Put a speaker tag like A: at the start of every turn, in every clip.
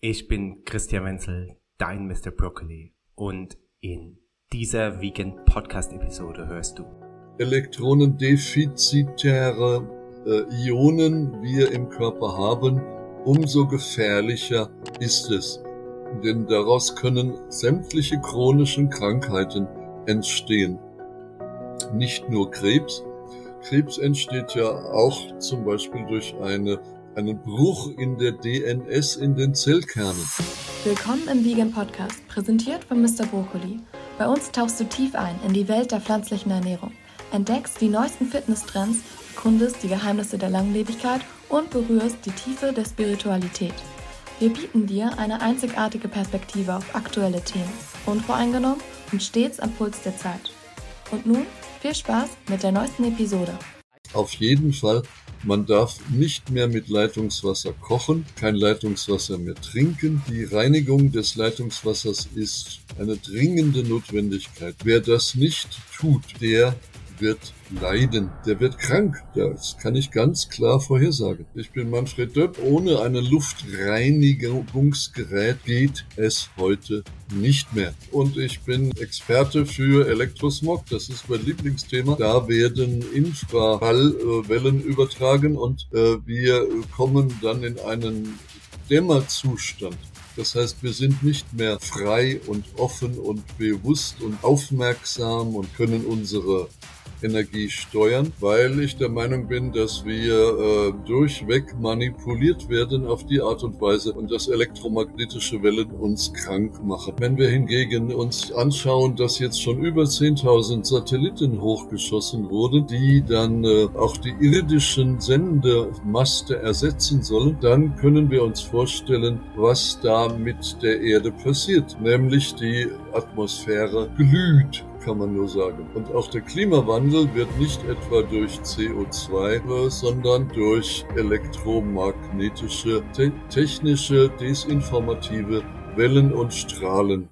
A: Ich bin Christian Wenzel, dein Mr. Broccoli und in dieser Vegan Podcast Episode hörst du
B: elektronendefizitäre äh, Ionen wir im Körper haben, umso gefährlicher ist es. Denn daraus können sämtliche chronischen Krankheiten entstehen. Nicht nur Krebs. Krebs entsteht ja auch zum Beispiel durch eine einen Bruch in der DNS in den Zellkernen.
C: Willkommen im Vegan Podcast, präsentiert von Mr. Brokkoli. Bei uns tauchst du tief ein in die Welt der pflanzlichen Ernährung, entdeckst die neuesten Fitnesstrends, kundest die Geheimnisse der Langlebigkeit und berührst die Tiefe der Spiritualität. Wir bieten dir eine einzigartige Perspektive auf aktuelle Themen, unvoreingenommen und stets am Puls der Zeit. Und nun viel Spaß mit der neuesten Episode.
B: Auf jeden Fall man darf nicht mehr mit Leitungswasser kochen, kein Leitungswasser mehr trinken. Die Reinigung des Leitungswassers ist eine dringende Notwendigkeit. Wer das nicht tut, der wird leiden, der wird krank. Das kann ich ganz klar vorhersagen. Ich bin Manfred Döpp. Ohne ein Luftreinigungsgerät geht es heute nicht mehr. Und ich bin Experte für Elektrosmog. Das ist mein Lieblingsthema. Da werden Infrahallwellen übertragen und äh, wir kommen dann in einen Dämmerzustand. Das heißt, wir sind nicht mehr frei und offen und bewusst und aufmerksam und können unsere Energie steuern, weil ich der Meinung bin, dass wir äh, durchweg manipuliert werden auf die Art und Weise und dass elektromagnetische Wellen uns krank machen. Wenn wir hingegen uns anschauen, dass jetzt schon über 10.000 Satelliten hochgeschossen wurden, die dann äh, auch die irdischen Sendemaste ersetzen sollen, dann können wir uns vorstellen, was da mit der Erde passiert. Nämlich die Atmosphäre glüht kann man nur sagen. Und auch der Klimawandel wird nicht etwa durch CO2, sondern durch elektromagnetische, te technische, desinformative Wellen und Strahlen.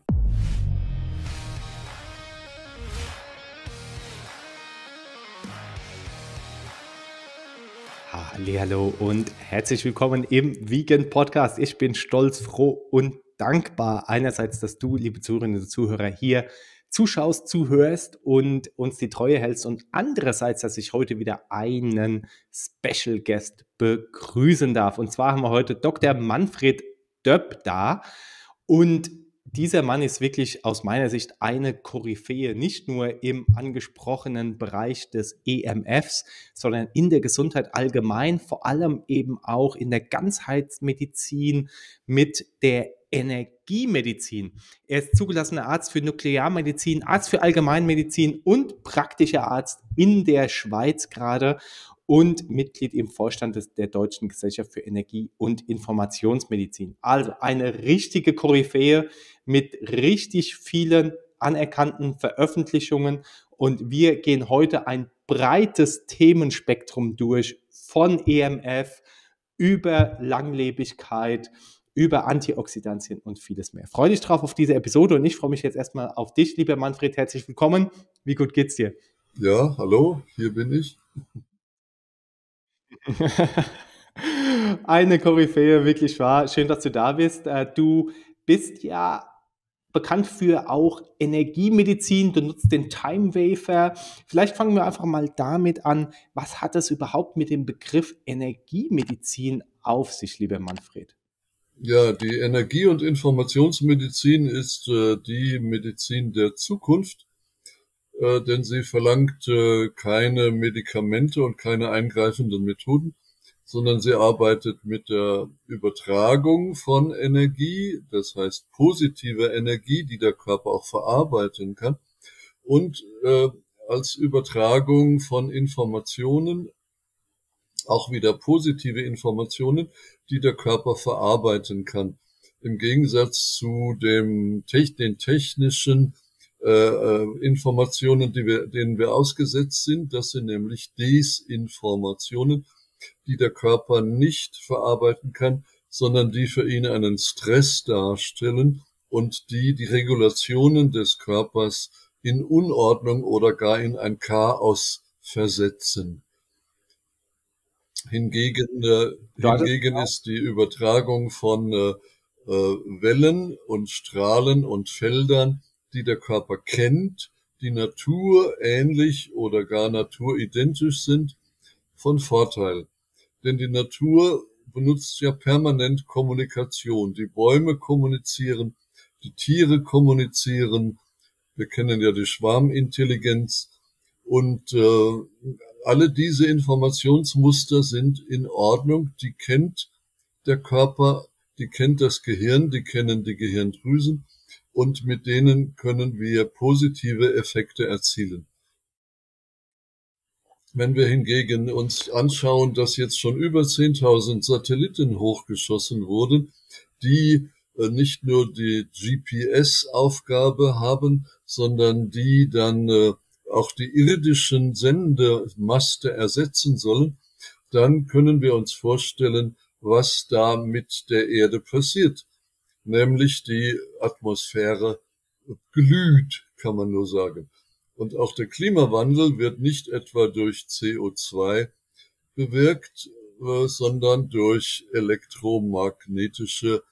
A: Hallo und herzlich willkommen im Vegan Podcast. Ich bin stolz, froh und dankbar einerseits, dass du, liebe Zuhörerinnen und Zuhörer, hier zuschaust, zuhörst und uns die Treue hältst und andererseits, dass ich heute wieder einen Special Guest begrüßen darf. Und zwar haben wir heute Dr. Manfred Döpp da und dieser Mann ist wirklich aus meiner Sicht eine Koryphäe, nicht nur im angesprochenen Bereich des EMFs, sondern in der Gesundheit allgemein, vor allem eben auch in der Ganzheitsmedizin mit der Energiemedizin. Er ist zugelassener Arzt für Nuklearmedizin, Arzt für Allgemeinmedizin und praktischer Arzt in der Schweiz gerade und Mitglied im Vorstand des, der Deutschen Gesellschaft für Energie- und Informationsmedizin. Also eine richtige Koryphäe mit richtig vielen anerkannten Veröffentlichungen und wir gehen heute ein breites Themenspektrum durch von EMF über Langlebigkeit, über Antioxidantien und vieles mehr. Freue dich drauf auf diese Episode und ich freue mich jetzt erstmal auf dich, lieber Manfred. Herzlich willkommen. Wie gut geht's dir?
B: Ja, hallo, hier bin ich.
A: Eine Koryphäe, wirklich wahr. Schön, dass du da bist. Äh, du bist ja bekannt für auch Energiemedizin. Du nutzt den Time Wafer. Vielleicht fangen wir einfach mal damit an. Was hat es überhaupt mit dem Begriff Energiemedizin auf sich, lieber Manfred?
B: Ja, die Energie- und Informationsmedizin ist äh, die Medizin der Zukunft, äh, denn sie verlangt äh, keine Medikamente und keine eingreifenden Methoden, sondern sie arbeitet mit der Übertragung von Energie, das heißt positive Energie, die der Körper auch verarbeiten kann, und äh, als Übertragung von Informationen auch wieder positive Informationen, die der Körper verarbeiten kann. Im Gegensatz zu dem, den technischen äh, äh, Informationen, die wir, denen wir ausgesetzt sind, das sind nämlich Desinformationen, die der Körper nicht verarbeiten kann, sondern die für ihn einen Stress darstellen und die die Regulationen des Körpers in Unordnung oder gar in ein Chaos versetzen. Hingegen, äh, hingegen ist die Übertragung von äh, äh, Wellen und Strahlen und Feldern, die der Körper kennt, die naturähnlich oder gar naturidentisch sind, von Vorteil. Denn die Natur benutzt ja permanent Kommunikation. Die Bäume kommunizieren, die Tiere kommunizieren. Wir kennen ja die Schwarmintelligenz. Und äh, alle diese Informationsmuster sind in Ordnung. Die kennt der Körper, die kennt das Gehirn, die kennen die Gehirndrüsen und mit denen können wir positive Effekte erzielen. Wenn wir hingegen uns anschauen, dass jetzt schon über 10.000 Satelliten hochgeschossen wurden, die äh, nicht nur die GPS-Aufgabe haben, sondern die dann äh, auch die irdischen Sendemaste ersetzen sollen, dann können wir uns vorstellen, was da mit der Erde passiert. Nämlich die Atmosphäre glüht, kann man nur sagen. Und auch der Klimawandel wird nicht etwa durch CO2 bewirkt, äh, sondern durch elektromagnetische,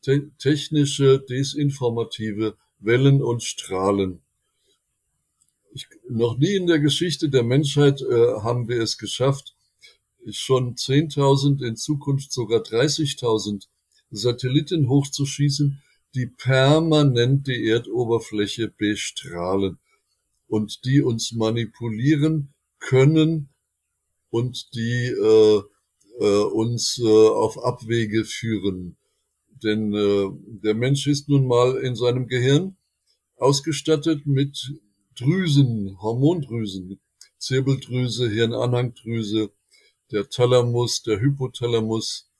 B: te technische, desinformative Wellen und Strahlen. Ich, noch nie in der Geschichte der Menschheit äh, haben wir es geschafft, schon 10.000, in Zukunft sogar 30.000 Satelliten hochzuschießen, die permanent die Erdoberfläche bestrahlen und die uns manipulieren können und die äh, äh, uns äh, auf Abwege führen. Denn äh, der Mensch ist nun mal in seinem Gehirn ausgestattet mit Drüsen, Hormondrüsen, Zirbeldrüse, Hirnanhangdrüse, der Thalamus, der Hypothalamus.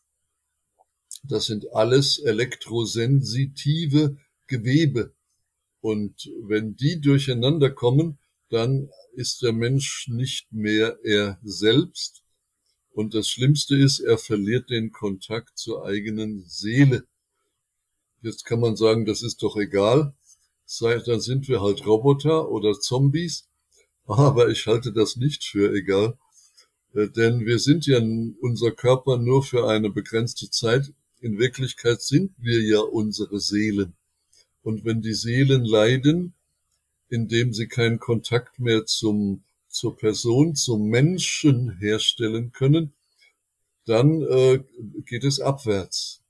B: Das sind alles elektrosensitive Gewebe. Und wenn die durcheinander kommen, dann ist der Mensch nicht mehr er selbst. Und das Schlimmste ist, er verliert den Kontakt zur eigenen Seele. Jetzt kann man sagen, das ist doch egal. Dann sind wir halt Roboter oder Zombies. Aber ich halte das nicht für egal. Äh, denn wir sind ja unser Körper nur für eine begrenzte Zeit. In Wirklichkeit sind wir ja unsere Seelen. Und wenn die Seelen leiden, indem sie keinen Kontakt mehr zum, zur Person, zum Menschen herstellen können, dann äh, geht es abwärts.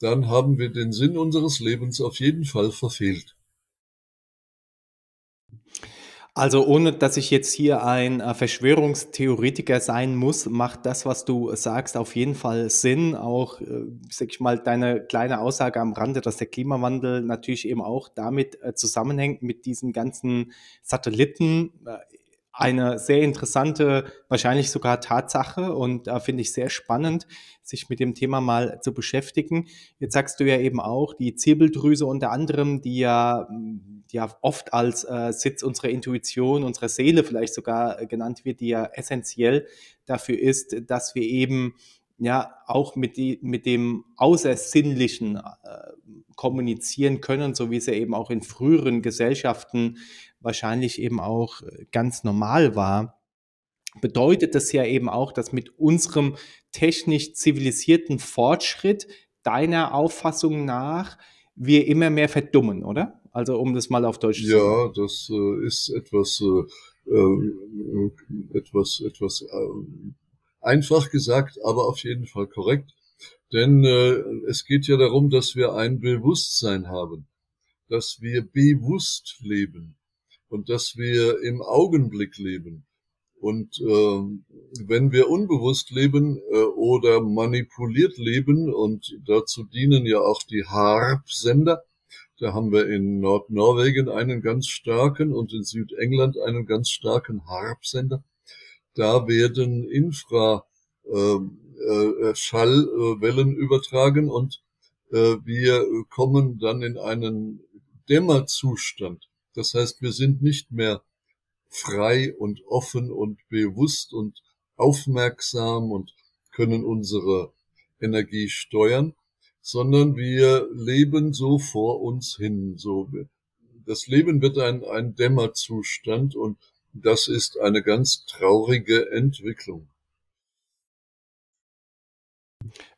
B: Dann haben wir den Sinn unseres Lebens auf jeden Fall verfehlt.
A: Also ohne dass ich jetzt hier ein äh, Verschwörungstheoretiker sein muss, macht das, was du sagst, auf jeden Fall Sinn. Auch, äh, sag ich mal, deine kleine Aussage am Rande, dass der Klimawandel natürlich eben auch damit äh, zusammenhängt mit diesen ganzen Satelliten. Eine sehr interessante, wahrscheinlich sogar Tatsache und äh, finde ich sehr spannend, sich mit dem Thema mal zu beschäftigen. Jetzt sagst du ja eben auch, die Zirbeldrüse unter anderem, die ja, die ja oft als äh, Sitz unserer Intuition, unserer Seele vielleicht sogar äh, genannt wird, die ja essentiell dafür ist, dass wir eben ja auch mit, die, mit dem Außersinnlichen äh, kommunizieren können, so wie es ja eben auch in früheren Gesellschaften wahrscheinlich eben auch äh, ganz normal war, bedeutet das ja eben auch, dass mit unserem technisch zivilisierten Fortschritt deiner Auffassung nach wir immer mehr verdummen, oder? Also um das mal auf Deutsch
B: zu sagen. Ja, das äh, ist etwas, äh, äh, etwas, etwas äh, einfach gesagt, aber auf jeden Fall korrekt. Denn äh, es geht ja darum, dass wir ein Bewusstsein haben, dass wir bewusst leben und dass wir im Augenblick leben. Und äh, wenn wir unbewusst leben äh, oder manipuliert leben, und dazu dienen ja auch die HARP-Sender, da haben wir in Nordnorwegen einen ganz starken und in Südengland einen ganz starken HARP-Sender. Da werden Infra äh, äh, Schallwellen übertragen und äh, wir kommen dann in einen Dämmerzustand. Das heißt, wir sind nicht mehr frei und offen und bewusst und aufmerksam und können unsere Energie steuern, sondern wir leben so vor uns hin. So, das Leben wird ein, ein Dämmerzustand und das ist eine ganz traurige Entwicklung.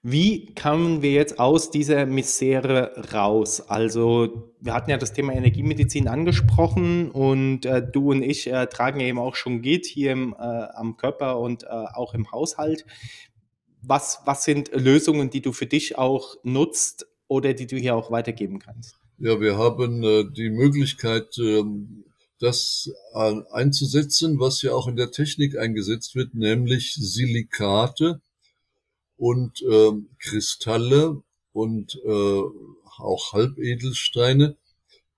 A: Wie kamen wir jetzt aus dieser Misere raus? Also, wir hatten ja das Thema Energiemedizin angesprochen und äh, du und ich äh, tragen eben auch schon Git hier im, äh, am Körper und äh, auch im Haushalt. Was, was sind Lösungen, die du für dich auch nutzt oder die du hier auch weitergeben kannst?
B: Ja, wir haben äh, die Möglichkeit, ähm, das äh, einzusetzen, was ja auch in der Technik eingesetzt wird, nämlich Silikate und äh, Kristalle und äh, auch Halbedelsteine.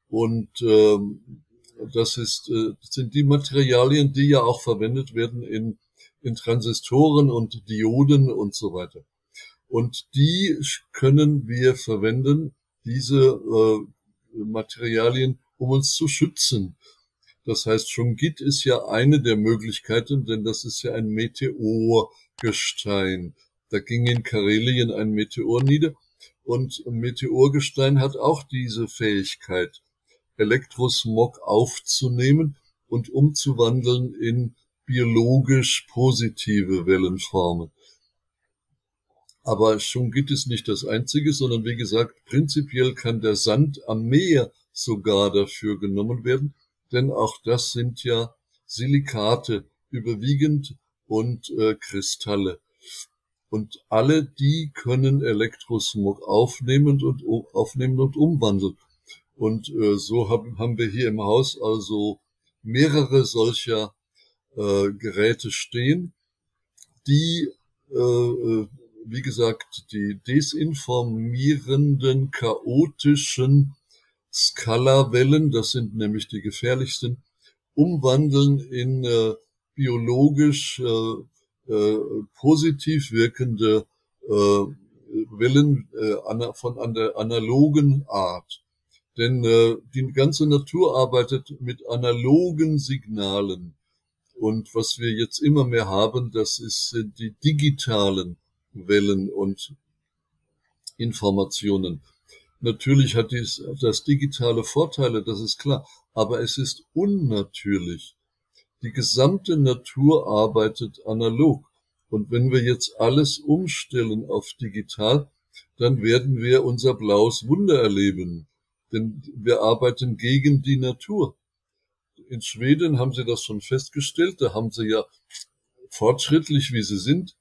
B: Und äh, das ist, äh, sind die Materialien, die ja auch verwendet werden in, in Transistoren und Dioden und so weiter. Und die können wir verwenden, diese äh, Materialien, um uns zu schützen. Das heißt, Shungit ist ja eine der Möglichkeiten, denn das ist ja ein Meteorgestein. Da ging in Karelien ein Meteor nieder und Meteorgestein hat auch diese Fähigkeit, Elektrosmog aufzunehmen und umzuwandeln in biologisch positive Wellenformen. Aber Schungit ist nicht das einzige, sondern wie gesagt, prinzipiell kann der Sand am Meer sogar dafür genommen werden, denn auch das sind ja Silikate überwiegend und äh, Kristalle. Und alle die können Elektrosmog aufnehmen und aufnehmen und umwandeln. Und äh, so haben, haben wir hier im Haus also mehrere solcher äh, Geräte stehen, die, äh, äh wie gesagt, die desinformierenden, chaotischen Skalawellen, das sind nämlich die gefährlichsten, umwandeln in äh, biologisch äh, äh, positiv wirkende äh, Wellen äh, von an der analogen Art. Denn äh, die ganze Natur arbeitet mit analogen Signalen. Und was wir jetzt immer mehr haben, das ist, sind die digitalen Wellen und Informationen. Natürlich hat dies, das digitale Vorteile, das ist klar, aber es ist unnatürlich. Die gesamte Natur arbeitet analog. Und wenn wir jetzt alles umstellen auf digital, dann werden wir unser blaues Wunder erleben. Denn wir arbeiten gegen die Natur. In Schweden haben sie das schon festgestellt. Da haben sie ja fortschrittlich, wie sie sind,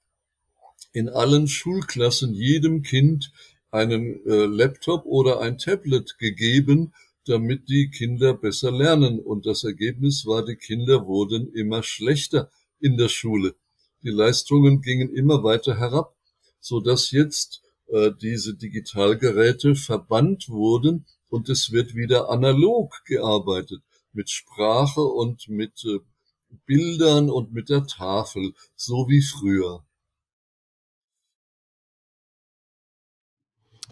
B: in allen Schulklassen jedem Kind einen äh, Laptop oder ein Tablet gegeben, damit die Kinder besser lernen. Und das Ergebnis war, die Kinder wurden immer schlechter in der Schule. Die Leistungen gingen immer weiter herab, so dass jetzt äh, diese Digitalgeräte verbannt wurden und es wird wieder analog gearbeitet mit Sprache und mit äh, Bildern und mit der Tafel, so wie früher.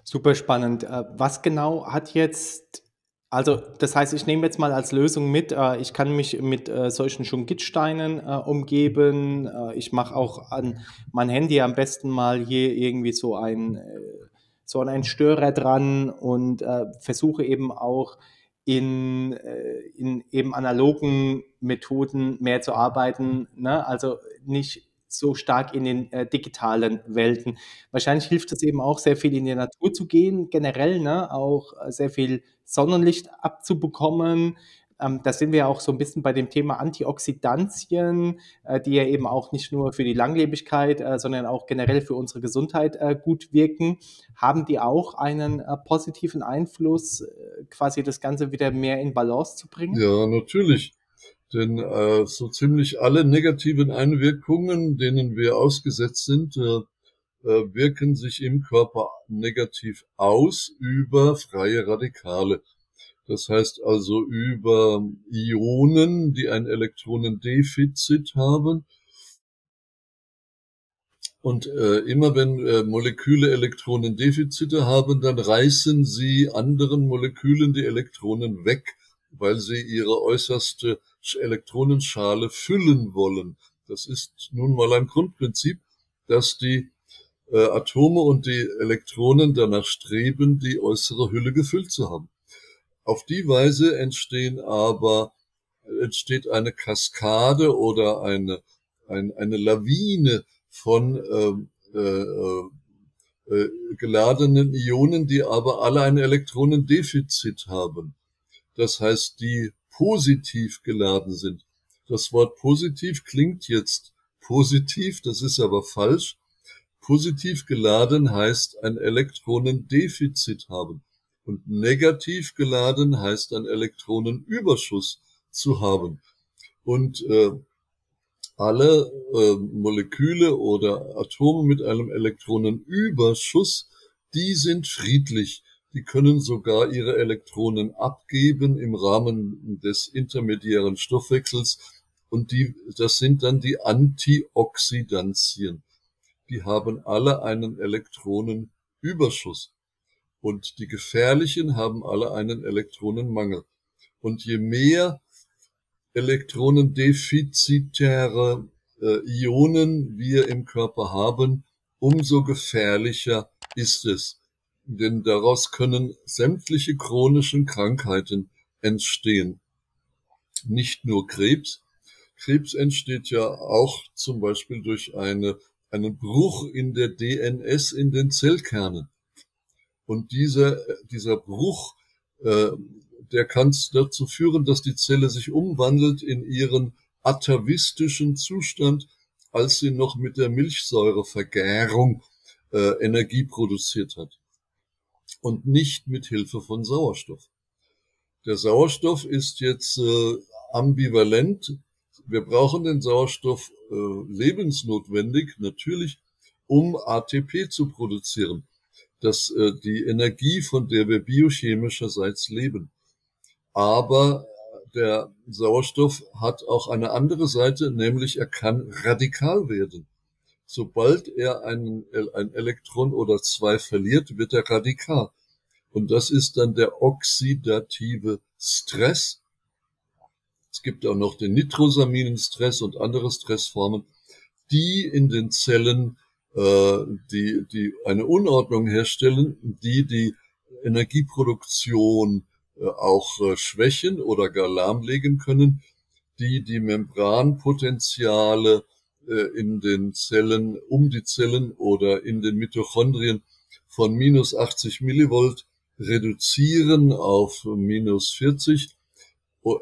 A: Super spannend. Äh, was genau hat jetzt, also das heißt, ich nehme jetzt mal als Lösung mit, äh, ich kann mich mit äh, solchen Schungitsteinen umgeben. Ich mache auch an mein Handy am besten mal hier irgendwie so ein so einen Störer dran und versuche eben auch in, in eben analogen Methoden mehr zu arbeiten. Ne? Also nicht so stark in den äh, digitalen Welten. Wahrscheinlich hilft es eben auch sehr viel in die Natur zu gehen, generell, ne? auch äh, sehr viel Sonnenlicht abzubekommen. Ähm, da sind wir ja auch so ein bisschen bei dem Thema Antioxidantien, äh, die ja eben auch nicht nur für die Langlebigkeit, äh, sondern auch generell für unsere Gesundheit äh, gut wirken. Haben die auch einen äh, positiven Einfluss, quasi das Ganze wieder mehr in Balance zu bringen?
B: Ja, natürlich. Denn äh, so ziemlich alle negativen Einwirkungen, denen wir ausgesetzt sind, äh, äh, wirken sich im Körper negativ aus über freie Radikale. Das heißt also über Ionen, die ein Elektronendefizit haben. Und äh, immer wenn äh, Moleküle Elektronendefizite haben, dann reißen sie anderen Molekülen die Elektronen weg, weil sie ihre äußerste Elektronenschale füllen wollen. Das ist nun mal ein Grundprinzip, dass die äh, Atome und die Elektronen danach streben, die äußere Hülle gefüllt zu haben. Auf die Weise entstehen aber entsteht eine Kaskade oder eine, ein, eine Lawine von ähm, äh, äh, äh, geladenen Ionen, die aber alle ein Elektronendefizit haben. Das heißt, die positiv geladen sind. Das Wort positiv klingt jetzt positiv, das ist aber falsch. Positiv geladen heißt ein Elektronendefizit haben. Und negativ geladen heißt ein Elektronenüberschuss zu haben. Und äh, alle äh, Moleküle oder Atome mit einem Elektronenüberschuss, die sind friedlich. Die können sogar ihre Elektronen abgeben im Rahmen des intermediären Stoffwechsels. Und die, das sind dann die Antioxidantien. Die haben alle einen Elektronenüberschuss. Und die gefährlichen haben alle einen Elektronenmangel. Und je mehr elektronendefizitäre äh, Ionen wir im Körper haben, umso gefährlicher ist es. Denn daraus können sämtliche chronischen Krankheiten entstehen. Nicht nur Krebs. Krebs entsteht ja auch zum Beispiel durch eine, einen Bruch in der DNS in den Zellkernen. Und dieser, dieser Bruch äh, der kann dazu führen, dass die Zelle sich umwandelt in ihren atavistischen Zustand, als sie noch mit der Milchsäurevergärung äh, Energie produziert hat und nicht mit Hilfe von Sauerstoff. Der Sauerstoff ist jetzt äh, ambivalent. Wir brauchen den Sauerstoff äh, lebensnotwendig, natürlich, um ATP zu produzieren. Das äh, die Energie, von der wir biochemischerseits leben. Aber der Sauerstoff hat auch eine andere Seite, nämlich er kann radikal werden. Sobald er einen, ein Elektron oder zwei verliert, wird er radikal. Und das ist dann der oxidative Stress. Es gibt auch noch den nitrosaminen Stress und andere Stressformen, die in den Zellen äh, die, die eine Unordnung herstellen, die die Energieproduktion äh, auch äh, schwächen oder gar lahmlegen können, die die Membranpotenziale in den Zellen, um die Zellen oder in den Mitochondrien von minus 80 Millivolt reduzieren auf minus 40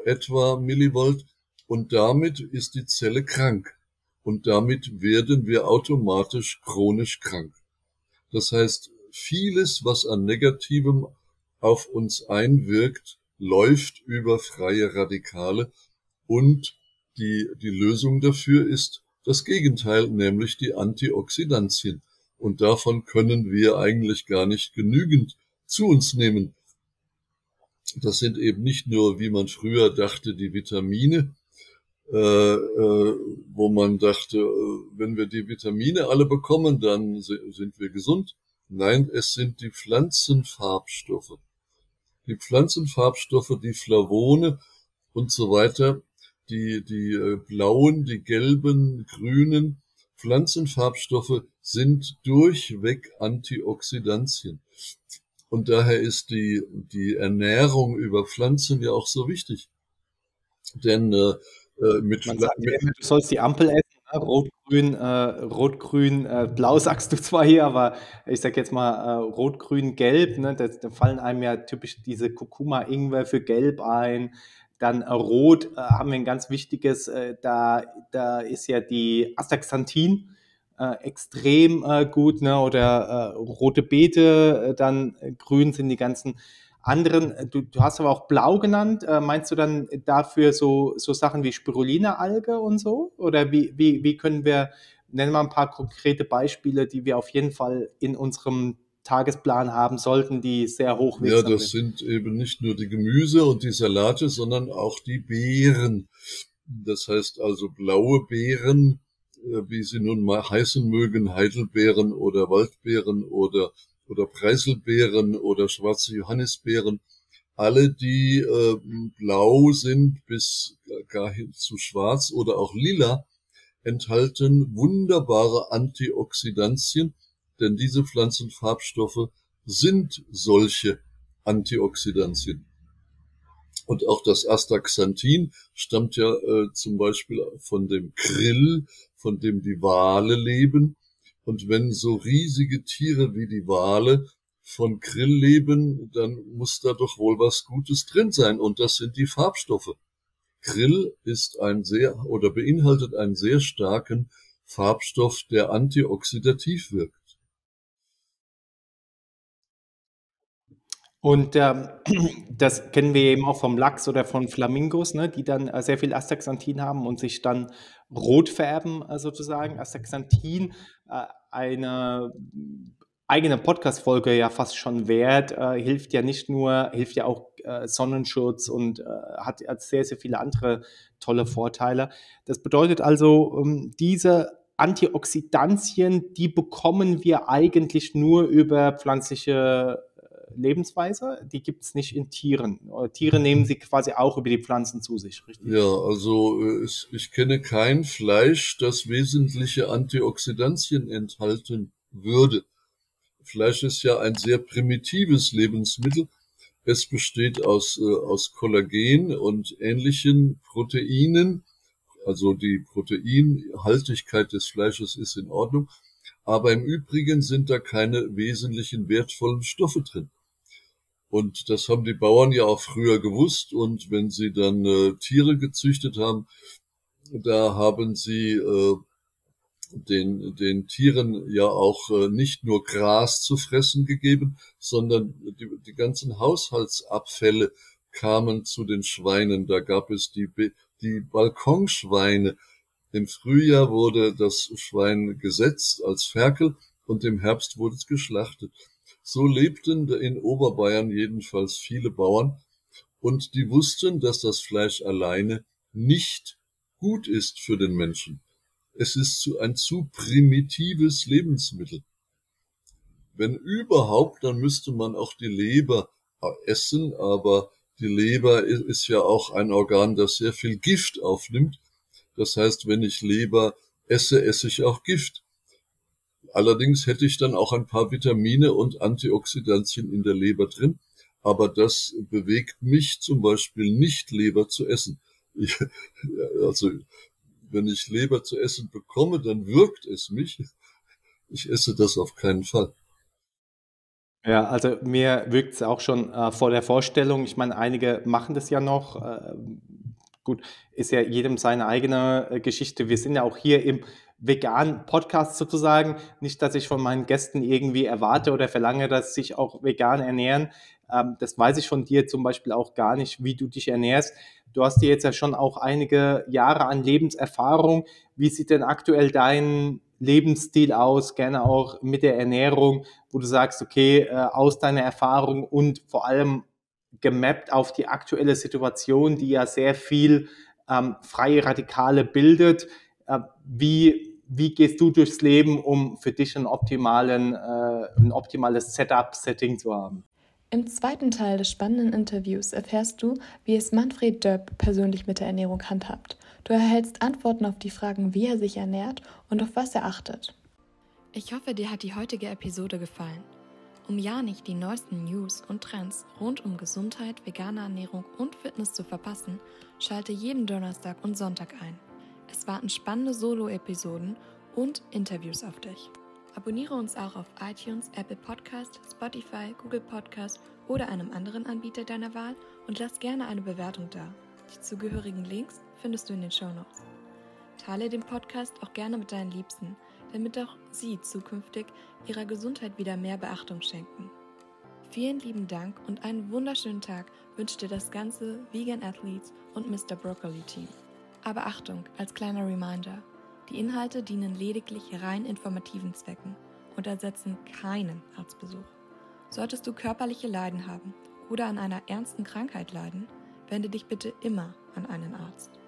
B: etwa Millivolt. Und damit ist die Zelle krank. Und damit werden wir automatisch chronisch krank. Das heißt, vieles, was an negativem auf uns einwirkt, läuft über freie Radikale. Und die, die Lösung dafür ist das Gegenteil, nämlich die Antioxidantien. Und davon können wir eigentlich gar nicht genügend zu uns nehmen. Das sind eben nicht nur, wie man früher dachte, die Vitamine, äh, äh, wo man dachte, äh, wenn wir die Vitamine alle bekommen, dann sind wir gesund. Nein, es sind die Pflanzenfarbstoffe die Pflanzenfarbstoffe, die Flavone und so weiter, die, die äh, blauen, die gelben, grünen Pflanzenfarbstoffe sind durchweg Antioxidantien. Und daher ist die, die Ernährung über Pflanzen ja auch so wichtig. Denn äh,
A: äh mit, sagt, mit, du sollst die Ampel essen, ne? rot, grün, äh, rot, grün, äh, blau sagst du zwar hier, aber ich sag jetzt mal äh, rot, grün, gelb, ne? da, da fallen einem ja typisch diese Kurkuma-Ingwer für gelb ein. Dann rot äh, haben wir ein ganz wichtiges, äh, da, da ist ja die Astaxanthin, äh, extrem äh, gut, ne? oder äh, rote Beete, äh, dann grün sind die ganzen anderen, du, du hast aber auch blau genannt, meinst du dann dafür so, so Sachen wie Spirulina-Alge und so? Oder wie, wie, wie können wir, nennen wir ein paar konkrete Beispiele, die wir auf jeden Fall in unserem Tagesplan haben sollten, die sehr hoch
B: sind? Ja, das sind. eben nicht nur die Gemüse und die Salate, sondern auch die Beeren. Das heißt also blaue Beeren, äh, wie sie nun mal heißen mögen, Heidelbeeren oder Waldbeeren oder oder Preiselbeeren oder schwarze Johannisbeeren, alle die äh, blau sind bis gar hin zu schwarz oder auch lila, enthalten wunderbare Antioxidantien, denn diese Pflanzenfarbstoffe sind solche Antioxidantien. Und auch das Astaxanthin stammt ja äh, zum Beispiel von dem Krill, von dem die Wale leben Und wenn so riesige Tiere wie die Wale von Krill leben, dann muss da doch wohl was Gutes drin sein. Und das sind die Farbstoffe. Krill ist ein sehr oder beinhaltet einen sehr starken Farbstoff, der antioxidativ wirkt.
A: Und ähm, das kennen wir eben auch vom Lachs oder von Flamingos, ne, die dann äh, sehr viel Astaxanthin haben und sich dann rot färben, äh, sozusagen. Astaxanthin, äh, eine eigene Podcast-Folge ja fast schon wert, äh, hilft ja nicht nur, hilft ja auch äh, Sonnenschutz und äh, hat, sehr, sehr viele andere tolle Vorteile. Das bedeutet also, ähm, diese Antioxidantien, die bekommen wir eigentlich nur über pflanzliche Lebensweise, die gibt es nicht in Tieren. Äh, Tiere nehmen sie quasi auch über die Pflanzen zu sich,
B: richtig? Ja, also äh, ich kenne kein Fleisch, das wesentliche Antioxidantien enthalten würde. Fleisch ist ja ein sehr primitives Lebensmittel. Es besteht aus, äh, aus Kollagen und ähnlichen Proteinen. Also die Proteinhaltigkeit des Fleisches ist in Ordnung. Aber im Übrigen sind da keine wesentlichen wertvollen Stoffe drin. Und das haben die Bauern ja auch früher gewusst. Und wenn sie dann äh, Tiere gezüchtet haben, da haben sie äh, den, den Tieren ja auch äh, nicht nur Gras zu fressen gegeben, sondern die, die ganzen Haushaltsabfälle kamen zu den Schweinen. Da gab es die, die Balkonschweine. Im Frühjahr wurde das Schwein gesetzt als Ferkel und im Herbst wurde es geschlachtet. So lebten in Oberbayern jedenfalls viele Bauern, und die wussten, dass das Fleisch alleine nicht gut ist für den Menschen. Es ist ein zu primitives Lebensmittel. Wenn überhaupt, dann müsste man auch die Leber essen, aber die Leber ist ja auch ein Organ, das sehr viel Gift aufnimmt. Das heißt, wenn ich Leber esse, esse ich auch Gift. Allerdings hätte ich dann auch ein paar Vitamine und Antioxidantien in der Leber drin. Aber das bewegt mich zum Beispiel nicht, Leber zu essen. Ich, also, wenn ich Leber zu essen bekomme, dann wirkt es mich. Ich esse das auf keinen Fall.
A: Ja, also mir wirkt es auch schon äh, vor der Vorstellung. Ich meine, einige machen das ja noch. Äh, gut, ist ja jedem seine eigene äh, Geschichte. Wir sind ja auch hier im veganen Podcast sozusagen. Nicht, dass ich von meinen Gästen irgendwie erwarte oder verlange, dass sie sich auch vegan ernähren. Ähm, das weiß ich von dir zum Beispiel auch gar nicht, wie du dich ernährst. Du hast dir jetzt ja schon auch einige Jahre an Lebenserfahrung. Wie sieht denn aktuell dein Lebensstil aus, gerne auch mit der Ernährung, wo du sagst, okay, äh, aus deiner Erfahrung und vor allem gemappt auf die aktuelle Situation, die ja sehr viel ähm, freie Radikale bildet. Äh, wie wie gehst du durchs Leben, um für dich einen optimalen, äh, ein optimales Setup-Setting zu haben?
C: Im zweiten Teil des spannenden Interviews erfährst du, wie es Manfred Döpp persönlich mit der Ernährung handhabt. Du erhältst Antworten auf die Fragen, wie er sich ernährt und auf was er achtet. Ich hoffe, dir hat die heutige Episode gefallen. Um ja nicht die neuesten News und Trends rund um Gesundheit, vegane Ernährung und Fitness zu verpassen, schalte jeden Donnerstag und Sonntag ein. Es warten spannende Solo-Episoden und Interviews auf dich. Abonniere uns auch auf iTunes, Apple Podcast, Spotify, Google Podcast oder einem anderen Anbieter deiner Wahl und lass gerne eine Bewertung da. Die zugehörigen Links findest du in den Show Notes. Teile den Podcast auch gerne mit deinen Liebsten, damit auch sie zukünftig ihrer Gesundheit wieder mehr Beachtung schenken. Vielen lieben Dank und einen wunderschönen Tag wünscht dir das ganze Vegan Athletes und Mr. Broccoli Team. Aber Achtung, als kleiner Reminder, die Inhalte dienen lediglich rein informativen Zwecken und ersetzen keinen Arztbesuch. Solltest du körperliche Leiden haben oder an einer ernsten Krankheit leiden, wende dich bitte immer an einen Arzt.